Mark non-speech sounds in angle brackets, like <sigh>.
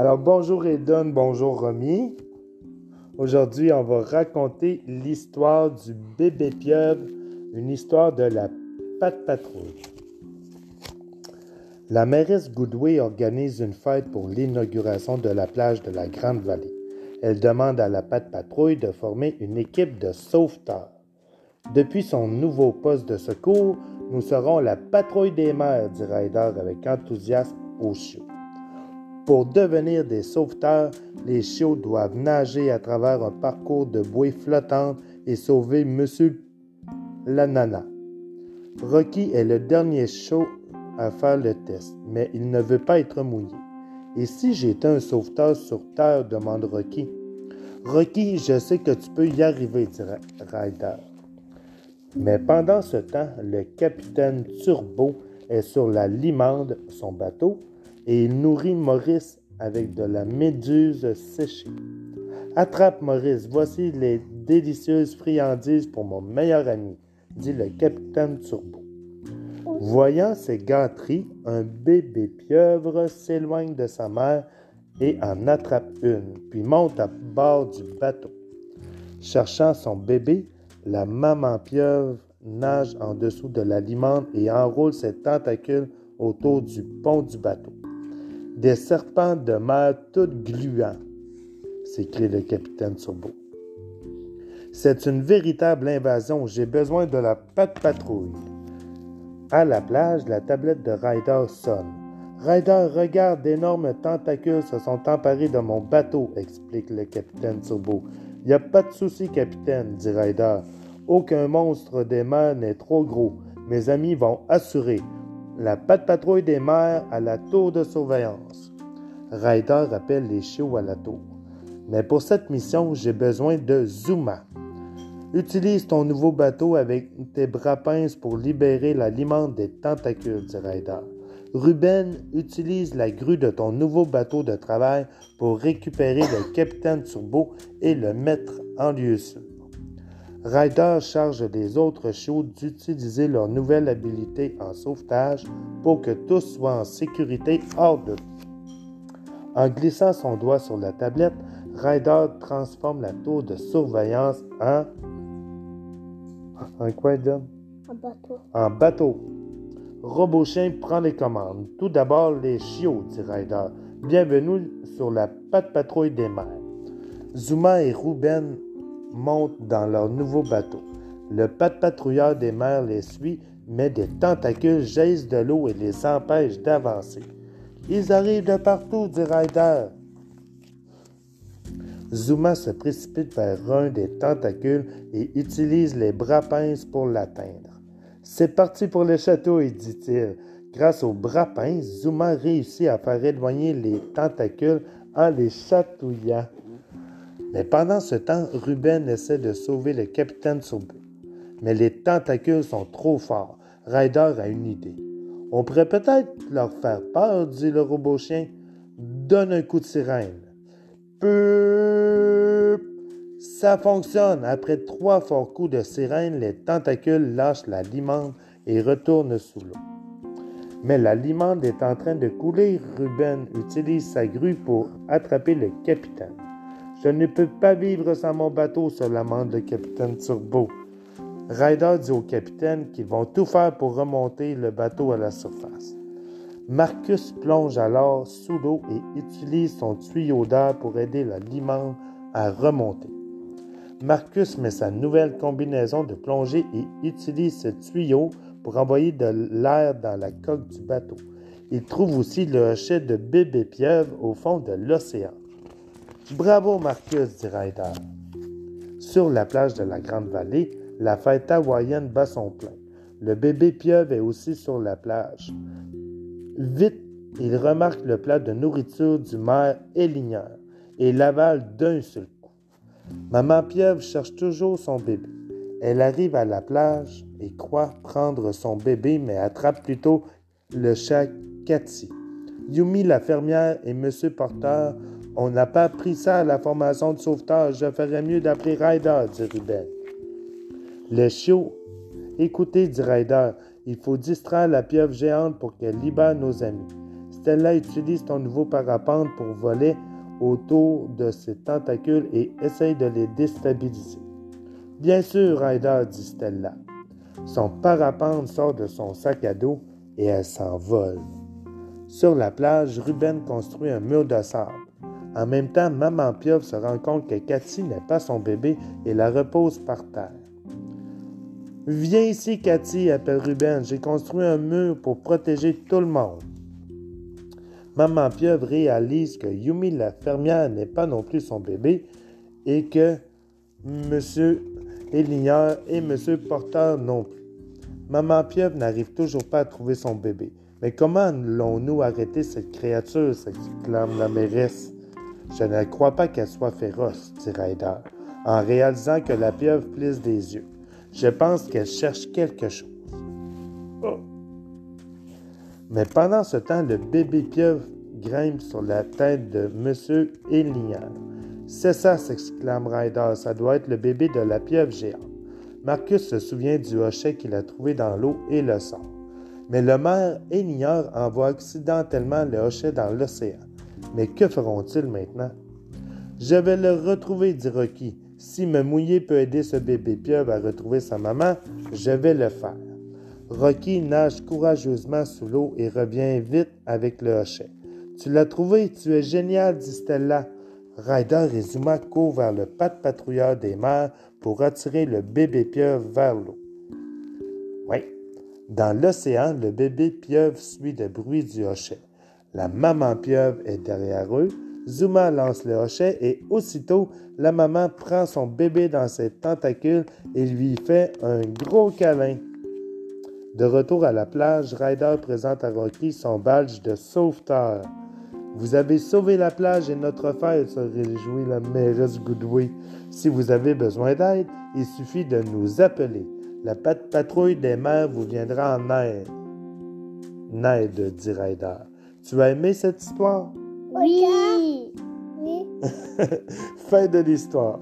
Alors bonjour Eden, bonjour Romy. Aujourd'hui, on va raconter l'histoire du bébé pieuvre, une histoire de la patte patrouille. La mairesse Goodway organise une fête pour l'inauguration de la plage de la Grande Vallée. Elle demande à la patte patrouille de former une équipe de sauveteurs. Depuis son nouveau poste de secours, nous serons la patrouille des mers, dit Ryder avec enthousiasme aux chiots. Pour devenir des sauveteurs, les chiots doivent nager à travers un parcours de bouées flottantes et sauver Monsieur la nana. Rocky est le dernier chiot à faire le test, mais il ne veut pas être mouillé. Et si j'étais un sauveteur sur Terre demande Rocky. Rocky, je sais que tu peux y arriver, dit Ryder. Mais pendant ce temps, le capitaine Turbo est sur la Limande, son bateau, et il nourrit Maurice avec de la méduse séchée. Attrape Maurice, voici les délicieuses friandises pour mon meilleur ami, dit le capitaine Turbo. Voyant ces gâteries, un bébé pieuvre s'éloigne de sa mère et en attrape une, puis monte à bord du bateau. Cherchant son bébé, la maman pieuvre nage en dessous de la limande et enroule ses tentacules autour du pont du bateau. Des serpents de mer tout gluants, s'écrie le capitaine Turbo. C'est une véritable invasion. J'ai besoin de la patte patrouille. À la plage, la tablette de Ryder sonne. Ryder, regarde, d'énormes tentacules se sont emparés de mon bateau, explique le capitaine Turbo. Y a pas de souci, capitaine, dit Ryder. Aucun monstre des mers n'est trop gros. Mes amis vont assurer. La patrouille des mers à la tour de surveillance. Ryder appelle les chiots à la tour. Mais pour cette mission, j'ai besoin de Zuma. Utilise ton nouveau bateau avec tes bras pinces pour libérer la limande des tentacules, dit Ryder. Ruben utilise la grue de ton nouveau bateau de travail pour récupérer le capitaine Turbo et le mettre en lieu sûr. Ryder charge les autres chiots d'utiliser leur nouvelle habilité en sauvetage pour que tous soient en sécurité hors de En glissant son doigt sur la tablette, Ryder transforme la tour de surveillance en. En quoi, John? Un bateau. En bateau. Robochien prend les commandes. Tout d'abord, les chiots, dit Ryder. Bienvenue sur la patte patrouille des mers. Zuma et Ruben montent dans leur nouveau bateau. Le patrouilleur des mers les suit, mais des tentacules jaillissent de l'eau et les empêchent d'avancer. Ils arrivent de partout, dit Ryder. Zuma se précipite vers un des tentacules et utilise les bras pinces pour l'atteindre. C'est parti pour le château, dit-il. Grâce aux bras pinces, Zuma réussit à faire éloigner les tentacules en les chatouillant. Mais pendant ce temps, Ruben essaie de sauver le capitaine Turbo. Mais les tentacules sont trop forts. Ryder a une idée. On pourrait peut-être leur faire peur, dit le robot chien. Donne un coup de sirène. Peu ça fonctionne. Après trois forts coups de sirène, les tentacules lâchent la limande et retournent sous l'eau. Mais la limande est en train de couler. Ruben utilise sa grue pour attraper le capitaine. Je ne peux pas vivre sans mon bateau, se lamente le capitaine Turbo. Ryder dit au capitaine qu'ils vont tout faire pour remonter le bateau à la surface. Marcus plonge alors sous l'eau et utilise son tuyau d'air pour aider la limande à remonter. Marcus met sa nouvelle combinaison de plongée et utilise ce tuyau pour envoyer de l'air dans la coque du bateau. Il trouve aussi le hochet de bébé pieuvre au fond de l'océan. Bravo Marcus, dit Ryder. Sur la plage de la Grande Vallée, la fête hawaïenne bat son plein. Le bébé pieuvre est aussi sur la plage. Vite, il remarque le plat de nourriture du maire Élinière et l'avale d'un seul Maman pieuvre cherche toujours son bébé. Elle arrive à la plage et croit prendre son bébé, mais attrape plutôt le chat Cathy. Yumi, la fermière, et Monsieur Porteur, on n'a pas pris ça à la formation de sauvetage. Je ferais mieux d'appeler Ryder, dit Ruben. Le chiot, écoutez, dit Ryder, il faut distraire la pieuvre géante pour qu'elle libère nos amis. Stella utilise ton nouveau parapente pour voler autour de ses tentacules et essaye de les déstabiliser. Bien sûr, Ryder, dit Stella. Son parapente sort de son sac à dos et elle s'envole. Sur la plage, Ruben construit un mur de sable. En même temps, Maman Pieuvre se rend compte que Cathy n'est pas son bébé et la repose par terre. Viens ici, Cathy, appelle Ruben. J'ai construit un mur pour protéger tout le monde. Maman Pieuvre réalise que Yumi la fermière n'est pas non plus son bébé et que Monsieur Eligneur et Monsieur Porteur non plus. Maman Pieuvre n'arrive toujours pas à trouver son bébé. Mais comment l'ont-nous arrêté cette créature s'exclame la mairesse? Je ne crois pas qu'elle soit féroce, dit Ryder, en réalisant que la pieuvre plisse des yeux. Je pense qu'elle cherche quelque chose. Oh. Mais pendant ce temps, le bébé pieuvre grimpe sur la tête de M. Elignard. C'est ça, s'exclame Ryder, ça doit être le bébé de la pieuvre géante. Marcus se souvient du hochet qu'il a trouvé dans l'eau et le sort. Mais le maire Elignard envoie accidentellement le hochet dans l'océan. Mais que feront-ils maintenant? Je vais le retrouver, dit Rocky. Si me mouiller peut aider ce bébé pieuvre à retrouver sa maman, je vais le faire. Rocky nage courageusement sous l'eau et revient vite avec le hochet. Tu l'as trouvé, tu es génial, dit Stella. Ryder et Zuma courent vers le pat patrouilleur des mers pour attirer le bébé pieuvre vers l'eau. Oui, dans l'océan, le bébé pieuvre suit le bruit du hochet. La maman pieuvre est derrière eux, Zuma lance le hochet et aussitôt, la maman prend son bébé dans ses tentacules et lui fait un gros câlin. De retour à la plage, Ryder présente à Rocky son badge de sauveteur. Vous avez sauvé la plage et notre fête, se réjouit la mairesse Goodway. Si vous avez besoin d'aide, il suffit de nous appeler. La patrouille des mers vous viendra en aide. Ned, dit Ryder. Tu as aimé cette histoire? Oui. <laughs> fin de l'histoire.